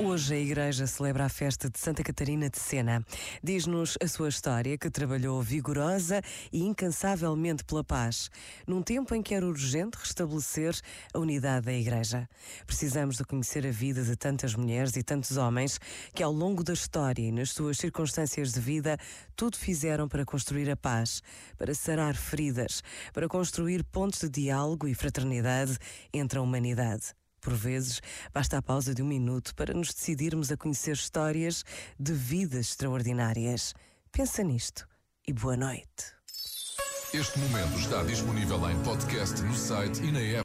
Hoje a Igreja celebra a festa de Santa Catarina de Sena. Diz-nos a sua história, que trabalhou vigorosa e incansavelmente pela paz, num tempo em que era urgente restabelecer a unidade da Igreja. Precisamos de conhecer a vida de tantas mulheres e tantos homens que, ao longo da história e nas suas circunstâncias de vida, tudo fizeram para construir a paz, para sarar feridas, para construir pontos de diálogo e fraternidade entre a humanidade. Por vezes, basta a pausa de um minuto para nos decidirmos a conhecer histórias de vidas extraordinárias. Pensa nisto e boa noite. Este momento está disponível em podcast no site e na app.